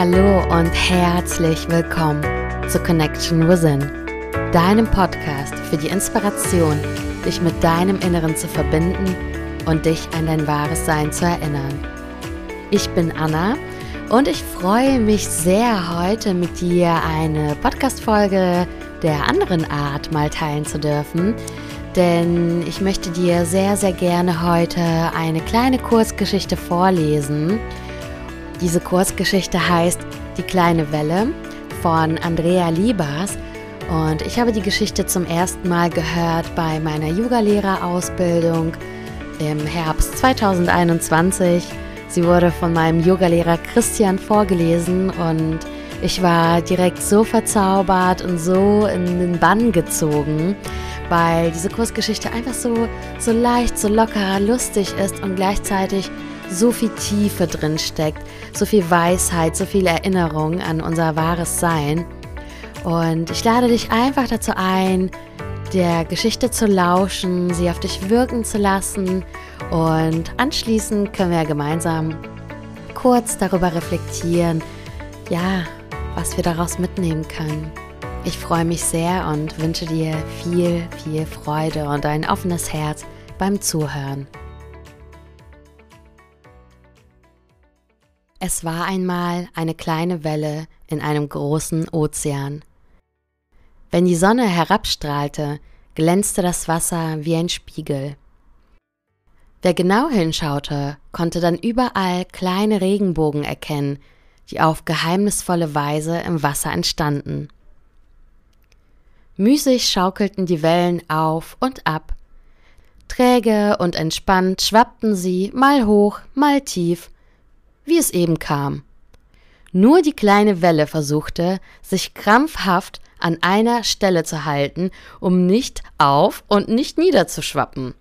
Hallo und herzlich willkommen zu Connection Within, deinem Podcast für die Inspiration, dich mit deinem Inneren zu verbinden und dich an dein wahres Sein zu erinnern. Ich bin Anna und ich freue mich sehr, heute mit dir eine Podcast-Folge der anderen Art mal teilen zu dürfen. Denn ich möchte dir sehr, sehr gerne heute eine kleine Kurzgeschichte vorlesen. Diese Kurzgeschichte heißt Die kleine Welle von Andrea Liebers. Und ich habe die Geschichte zum ersten Mal gehört bei meiner Yogalehrerausbildung im Herbst 2021. Sie wurde von meinem Yogalehrer Christian vorgelesen und ich war direkt so verzaubert und so in den Bann gezogen, weil diese Kursgeschichte einfach so, so leicht, so locker, lustig ist und gleichzeitig so viel Tiefe drin steckt, so viel Weisheit, so viel Erinnerung an unser wahres Sein. Und ich lade dich einfach dazu ein, der Geschichte zu lauschen, sie auf dich wirken zu lassen und anschließend können wir gemeinsam kurz darüber reflektieren, ja, was wir daraus mitnehmen können. Ich freue mich sehr und wünsche dir viel, viel Freude und ein offenes Herz beim Zuhören. Es war einmal eine kleine Welle in einem großen Ozean. Wenn die Sonne herabstrahlte, glänzte das Wasser wie ein Spiegel. Wer genau hinschaute, konnte dann überall kleine Regenbogen erkennen, die auf geheimnisvolle Weise im Wasser entstanden. Müßig schaukelten die Wellen auf und ab. Träge und entspannt schwappten sie mal hoch, mal tief, wie es eben kam. Nur die kleine Welle versuchte, sich krampfhaft an einer Stelle zu halten, um nicht auf und nicht niederzuschwappen.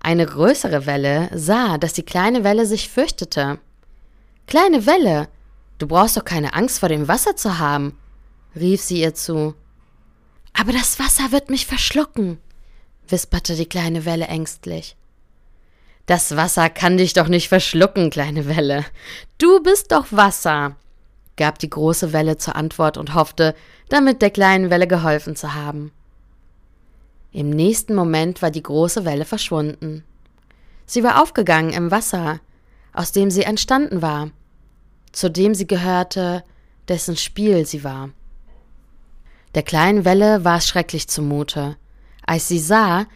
Eine größere Welle sah, dass die kleine Welle sich fürchtete. Kleine Welle, du brauchst doch keine Angst vor dem Wasser zu haben, rief sie ihr zu. Aber das Wasser wird mich verschlucken, wisperte die kleine Welle ängstlich. Das Wasser kann dich doch nicht verschlucken, kleine Welle. Du bist doch Wasser, gab die große Welle zur Antwort und hoffte, damit der kleinen Welle geholfen zu haben. Im nächsten Moment war die große Welle verschwunden. Sie war aufgegangen im Wasser, aus dem sie entstanden war, zu dem sie gehörte, dessen Spiel sie war. Der kleinen Welle war es schrecklich zumute. Als sie sah,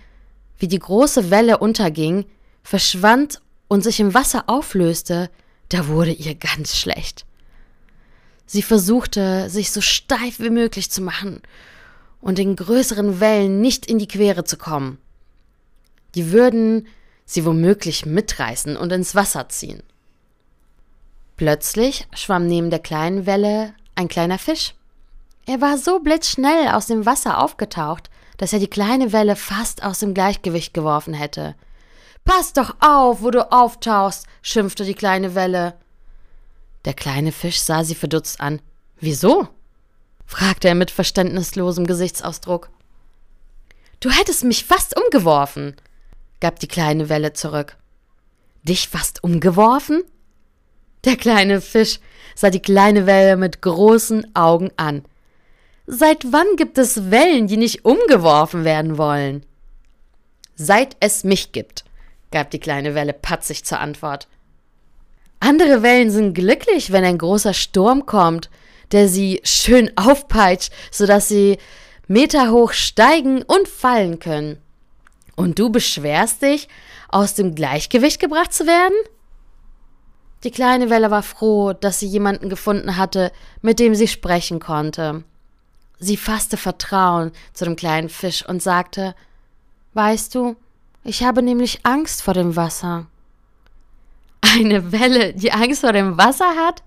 wie die große Welle unterging, verschwand und sich im Wasser auflöste, da wurde ihr ganz schlecht. Sie versuchte, sich so steif wie möglich zu machen und den größeren Wellen nicht in die Quere zu kommen. Die würden sie womöglich mitreißen und ins Wasser ziehen. Plötzlich schwamm neben der kleinen Welle ein kleiner Fisch. Er war so blitzschnell aus dem Wasser aufgetaucht, dass er die kleine Welle fast aus dem Gleichgewicht geworfen hätte. Pass doch auf, wo du auftauchst, schimpfte die kleine Welle. Der kleine Fisch sah sie verdutzt an. Wieso? fragte er mit verständnislosem Gesichtsausdruck. Du hättest mich fast umgeworfen, gab die kleine Welle zurück. Dich fast umgeworfen? Der kleine Fisch sah die kleine Welle mit großen Augen an. Seit wann gibt es Wellen, die nicht umgeworfen werden wollen? Seit es mich gibt, gab die kleine Welle patzig zur Antwort. Andere Wellen sind glücklich, wenn ein großer Sturm kommt der sie schön aufpeitscht, sodass sie meterhoch steigen und fallen können. Und du beschwerst dich, aus dem Gleichgewicht gebracht zu werden? Die kleine Welle war froh, dass sie jemanden gefunden hatte, mit dem sie sprechen konnte. Sie fasste Vertrauen zu dem kleinen Fisch und sagte Weißt du, ich habe nämlich Angst vor dem Wasser. Eine Welle, die Angst vor dem Wasser hat?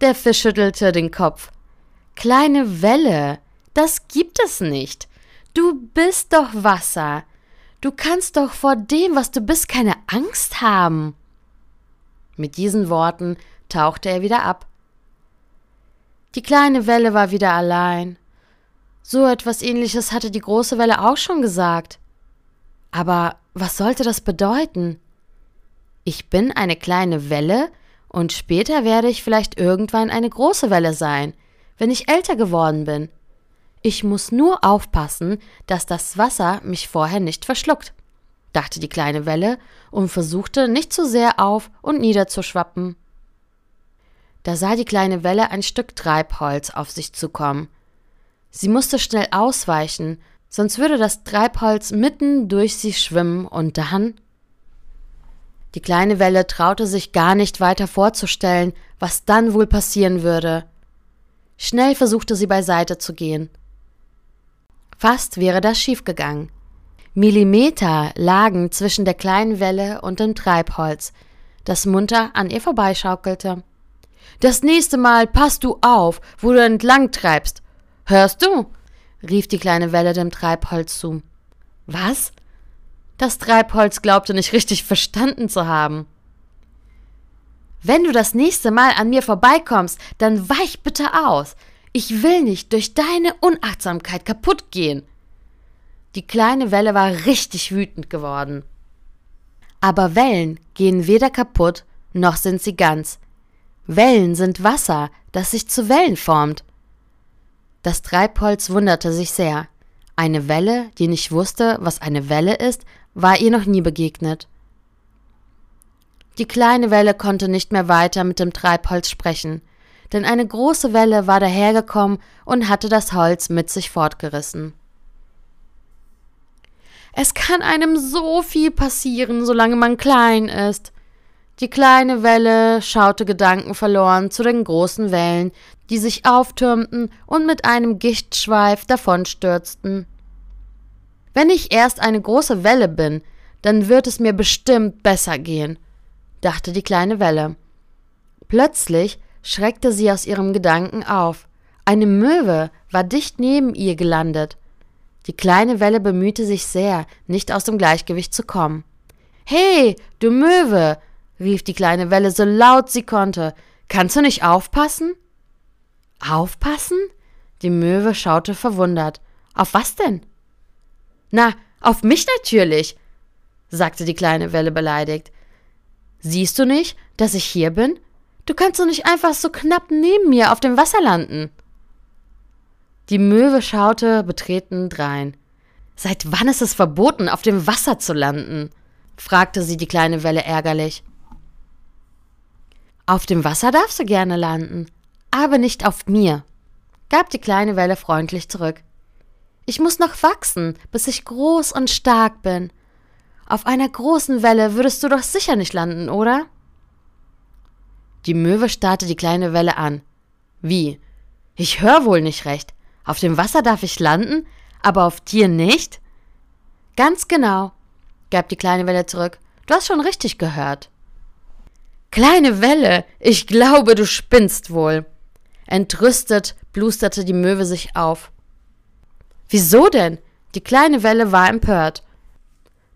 Der Fisch schüttelte den Kopf. Kleine Welle, das gibt es nicht. Du bist doch Wasser. Du kannst doch vor dem, was du bist, keine Angst haben. Mit diesen Worten tauchte er wieder ab. Die kleine Welle war wieder allein. So etwas ähnliches hatte die große Welle auch schon gesagt. Aber was sollte das bedeuten? Ich bin eine kleine Welle Und später werde ich vielleicht irgendwann eine große Welle sein, wenn ich älter geworden bin. Ich muss nur aufpassen, dass das Wasser mich vorher nicht verschluckt, dachte die kleine Welle und versuchte nicht zu sehr auf und niederzuschwappen. Da sah die kleine Welle ein Stück Treibholz auf sich zukommen. Sie musste schnell ausweichen, sonst würde das Treibholz mitten durch sie schwimmen und dann. Die kleine Welle traute sich gar nicht weiter vorzustellen, was dann wohl passieren würde. Schnell versuchte sie beiseite zu gehen. Fast wäre das schiefgegangen. Millimeter lagen zwischen der kleinen Welle und dem Treibholz, das munter an ihr vorbeischaukelte. Das nächste Mal passt du auf, wo du entlang treibst. Hörst du? Rief die kleine Welle dem Treibholz zu. Was? Das Treibholz glaubte nicht richtig verstanden zu haben. Wenn du das nächste Mal an mir vorbeikommst, dann weich bitte aus. Ich will nicht durch deine Unachtsamkeit kaputt gehen. Die kleine Welle war richtig wütend geworden. Aber Wellen gehen weder kaputt, noch sind sie ganz. Wellen sind Wasser, das sich zu Wellen formt. Das Treibholz wunderte sich sehr. Eine Welle, die nicht wusste, was eine Welle ist, war ihr noch nie begegnet. Die kleine Welle konnte nicht mehr weiter mit dem Treibholz sprechen, denn eine große Welle war dahergekommen und hatte das Holz mit sich fortgerissen. Es kann einem so viel passieren, solange man klein ist, die kleine Welle schaute gedankenverloren zu den großen Wellen, die sich auftürmten und mit einem Gichtschweif davonstürzten. Wenn ich erst eine große Welle bin, dann wird es mir bestimmt besser gehen, dachte die kleine Welle. Plötzlich schreckte sie aus ihrem Gedanken auf. Eine Möwe war dicht neben ihr gelandet. Die kleine Welle bemühte sich sehr, nicht aus dem Gleichgewicht zu kommen. Hey, du Möwe, rief die kleine Welle so laut sie konnte. Kannst du nicht aufpassen? Aufpassen? Die Möwe schaute verwundert. Auf was denn? Na, auf mich natürlich, sagte die kleine Welle beleidigt. Siehst du nicht, dass ich hier bin? Du kannst doch nicht einfach so knapp neben mir auf dem Wasser landen. Die Möwe schaute betreten drein. Seit wann ist es verboten, auf dem Wasser zu landen? fragte sie die kleine Welle ärgerlich. Auf dem Wasser darfst du gerne landen, aber nicht auf mir, gab die kleine Welle freundlich zurück. Ich muss noch wachsen, bis ich groß und stark bin. Auf einer großen Welle würdest du doch sicher nicht landen, oder? Die Möwe starrte die kleine Welle an. Wie? Ich hör wohl nicht recht. Auf dem Wasser darf ich landen, aber auf dir nicht? Ganz genau, gab die kleine Welle zurück. Du hast schon richtig gehört. Kleine Welle, ich glaube, du spinnst wohl. Entrüstet blusterte die Möwe sich auf. Wieso denn? Die kleine Welle war empört.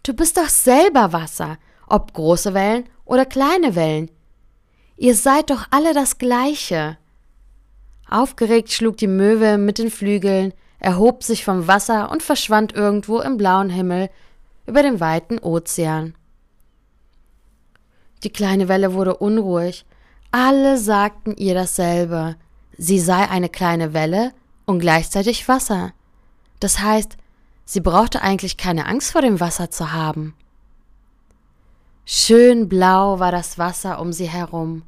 Du bist doch selber Wasser, ob große Wellen oder kleine Wellen. Ihr seid doch alle das Gleiche. Aufgeregt schlug die Möwe mit den Flügeln, erhob sich vom Wasser und verschwand irgendwo im blauen Himmel über dem weiten Ozean. Die kleine Welle wurde unruhig. Alle sagten ihr dasselbe. Sie sei eine kleine Welle und gleichzeitig Wasser. Das heißt, sie brauchte eigentlich keine Angst vor dem Wasser zu haben. Schön blau war das Wasser um sie herum.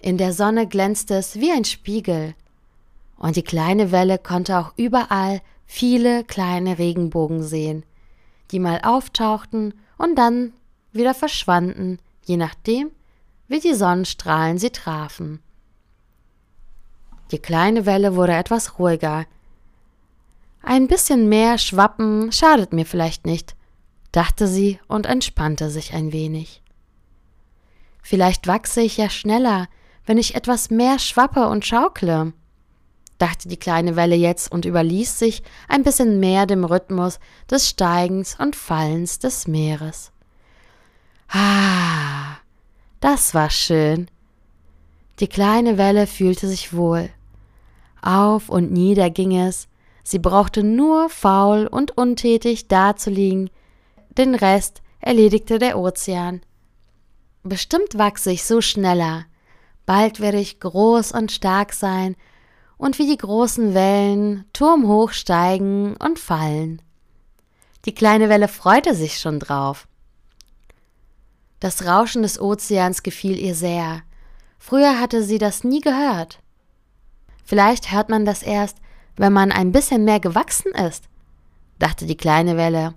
In der Sonne glänzte es wie ein Spiegel. Und die kleine Welle konnte auch überall viele kleine Regenbogen sehen, die mal auftauchten und dann wieder verschwanden, je nachdem, wie die Sonnenstrahlen sie trafen. Die kleine Welle wurde etwas ruhiger. Ein bisschen mehr Schwappen schadet mir vielleicht nicht, dachte sie und entspannte sich ein wenig. Vielleicht wachse ich ja schneller, wenn ich etwas mehr schwappe und schaukle, dachte die kleine Welle jetzt und überließ sich ein bisschen mehr dem Rhythmus des Steigens und Fallens des Meeres. Ah, das war schön. Die kleine Welle fühlte sich wohl. Auf und nieder ging es, sie brauchte nur faul und untätig dazuliegen, den Rest erledigte der Ozean. bestimmt wachse ich so schneller. Bald werde ich groß und stark sein und wie die großen Wellen turmhoch steigen und fallen. Die kleine Welle freute sich schon drauf. Das Rauschen des Ozeans gefiel ihr sehr. Früher hatte sie das nie gehört. Vielleicht hört man das erst, wenn man ein bisschen mehr gewachsen ist, dachte die kleine Welle.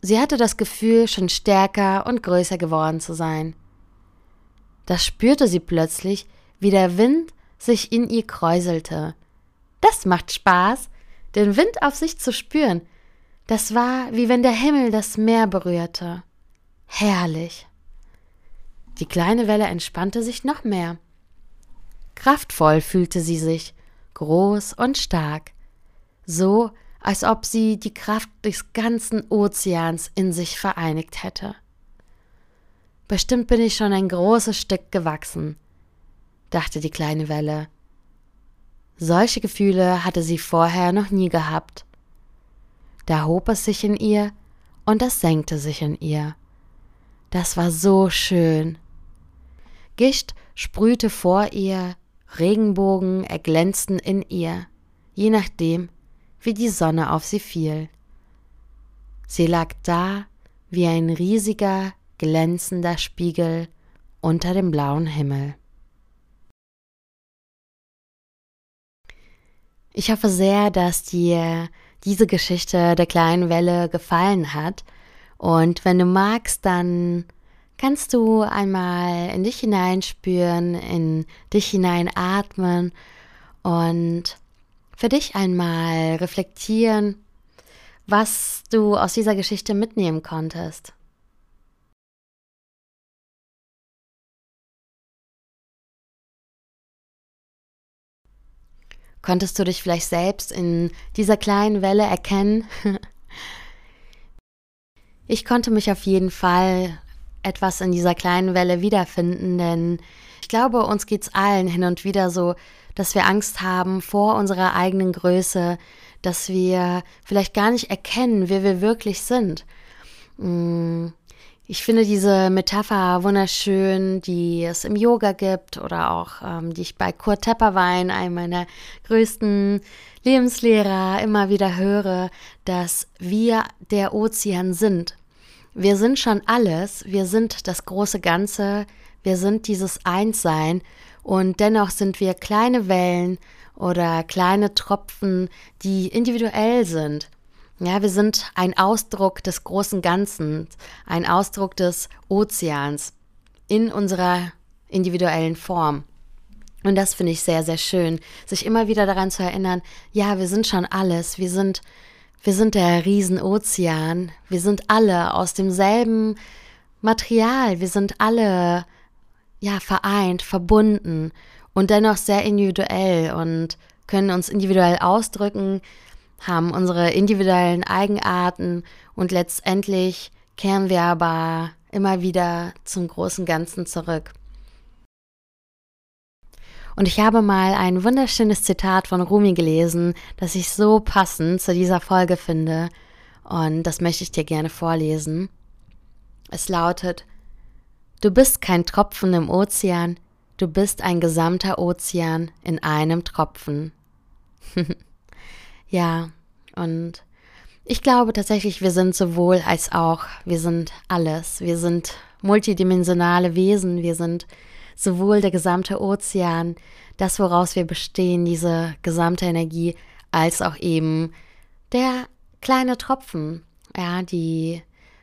Sie hatte das Gefühl, schon stärker und größer geworden zu sein. Da spürte sie plötzlich, wie der Wind sich in ihr kräuselte. Das macht Spaß, den Wind auf sich zu spüren. Das war, wie wenn der Himmel das Meer berührte. Herrlich. Die kleine Welle entspannte sich noch mehr. Kraftvoll fühlte sie sich, groß und stark, so als ob sie die Kraft des ganzen Ozeans in sich vereinigt hätte. Bestimmt bin ich schon ein großes Stück gewachsen, dachte die kleine Welle. Solche Gefühle hatte sie vorher noch nie gehabt. Da hob es sich in ihr und es senkte sich in ihr. Das war so schön. Gischt sprühte vor ihr, Regenbogen erglänzten in ihr, je nachdem, wie die Sonne auf sie fiel. Sie lag da wie ein riesiger, glänzender Spiegel unter dem blauen Himmel. Ich hoffe sehr, dass dir diese Geschichte der kleinen Welle gefallen hat. Und wenn du magst, dann kannst du einmal in dich hineinspüren, in dich hineinatmen und für dich einmal reflektieren, was du aus dieser Geschichte mitnehmen konntest. Konntest du dich vielleicht selbst in dieser kleinen Welle erkennen? ich konnte mich auf jeden Fall etwas in dieser kleinen Welle wiederfinden, denn ich glaube, uns geht's allen hin und wieder so, dass wir Angst haben vor unserer eigenen Größe, dass wir vielleicht gar nicht erkennen, wer wir wirklich sind. Mm, ich finde diese Metapher wunderschön, die es im Yoga gibt oder auch ähm, die ich bei Kurt Tepperwein, einem meiner größten Lebenslehrer, immer wieder höre, dass wir der Ozean sind. Wir sind schon alles, wir sind das große Ganze, wir sind dieses Einssein und dennoch sind wir kleine Wellen oder kleine Tropfen, die individuell sind. Ja, wir sind ein Ausdruck des großen Ganzen, ein Ausdruck des Ozeans in unserer individuellen Form. Und das finde ich sehr, sehr schön, sich immer wieder daran zu erinnern, ja, wir sind schon alles, wir sind wir sind der Riesenozean. Wir sind alle aus demselben Material. Wir sind alle, ja, vereint, verbunden und dennoch sehr individuell und können uns individuell ausdrücken, haben unsere individuellen Eigenarten und letztendlich kehren wir aber immer wieder zum großen Ganzen zurück. Und ich habe mal ein wunderschönes Zitat von Rumi gelesen, das ich so passend zu dieser Folge finde. Und das möchte ich dir gerne vorlesen. Es lautet, Du bist kein Tropfen im Ozean, du bist ein gesamter Ozean in einem Tropfen. ja, und ich glaube tatsächlich, wir sind sowohl als auch, wir sind alles, wir sind multidimensionale Wesen, wir sind sowohl der gesamte Ozean, das, woraus wir bestehen, diese gesamte Energie, als auch eben der kleine Tropfen, ja, die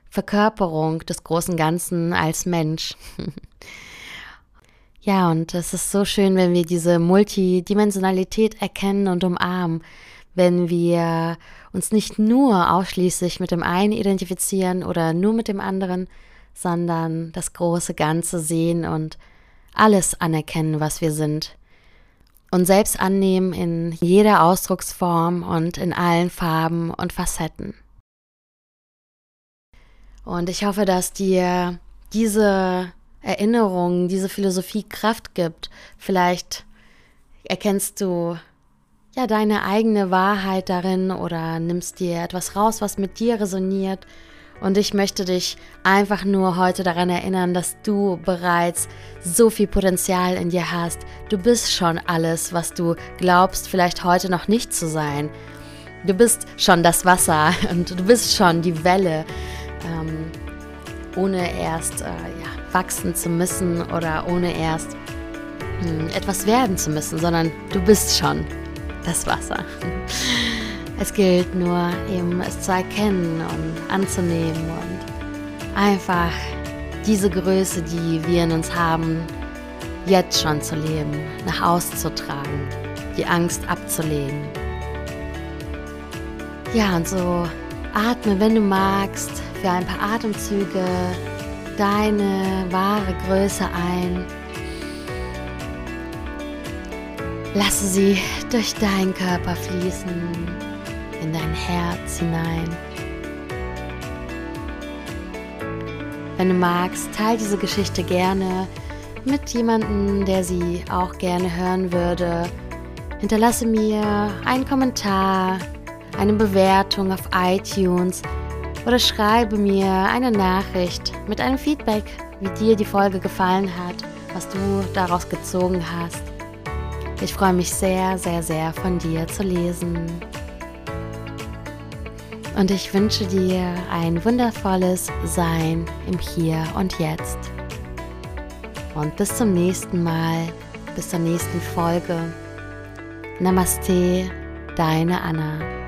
Verkörperung des großen Ganzen als Mensch. ja, und es ist so schön, wenn wir diese Multidimensionalität erkennen und umarmen, wenn wir uns nicht nur ausschließlich mit dem einen identifizieren oder nur mit dem anderen, sondern das große Ganze sehen und alles anerkennen, was wir sind. Und selbst annehmen in jeder Ausdrucksform und in allen Farben und Facetten. Und ich hoffe, dass dir diese Erinnerung, diese Philosophie Kraft gibt. Vielleicht erkennst du ja deine eigene Wahrheit darin oder nimmst dir etwas raus, was mit dir resoniert Und ich möchte dich einfach nur heute daran erinnern, dass du bereits so viel Potenzial in dir hast. Du bist schon alles, was du glaubst, vielleicht heute noch nicht zu sein. Du bist schon das Wasser und du bist schon die Welle, ähm, ohne erst äh, ja, wachsen zu müssen oder ohne erst mh, hm, etwas werden zu müssen, sondern du bist schon das Wasser. Es gilt nur eben es zu erkennen und anzunehmen und einfach diese Größe, die wir in uns haben, jetzt schon zu leben, nach außen zu tragen, die Angst abzulegen. Ja, und so atme, wenn du magst, für ein paar Atemzüge deine wahre Größe ein. Lasse sie durch deinen Körper fließen in dein Herz hinein. Wenn du magst, teile diese Geschichte gerne mit jemandem, der sie auch gerne hören würde. Hinterlasse mir einen Kommentar, eine Bewertung auf iTunes oder schreibe mir eine Nachricht mit einem Feedback, wie dir die Folge gefallen hat, was du daraus gezogen hast. Ich freue mich sehr, sehr, sehr von dir zu lesen. Und ich wünsche dir ein wundervolles Sein im Hier und Jetzt. Und bis zum nächsten Mal, bis zur nächsten Folge. Namaste, deine Anna.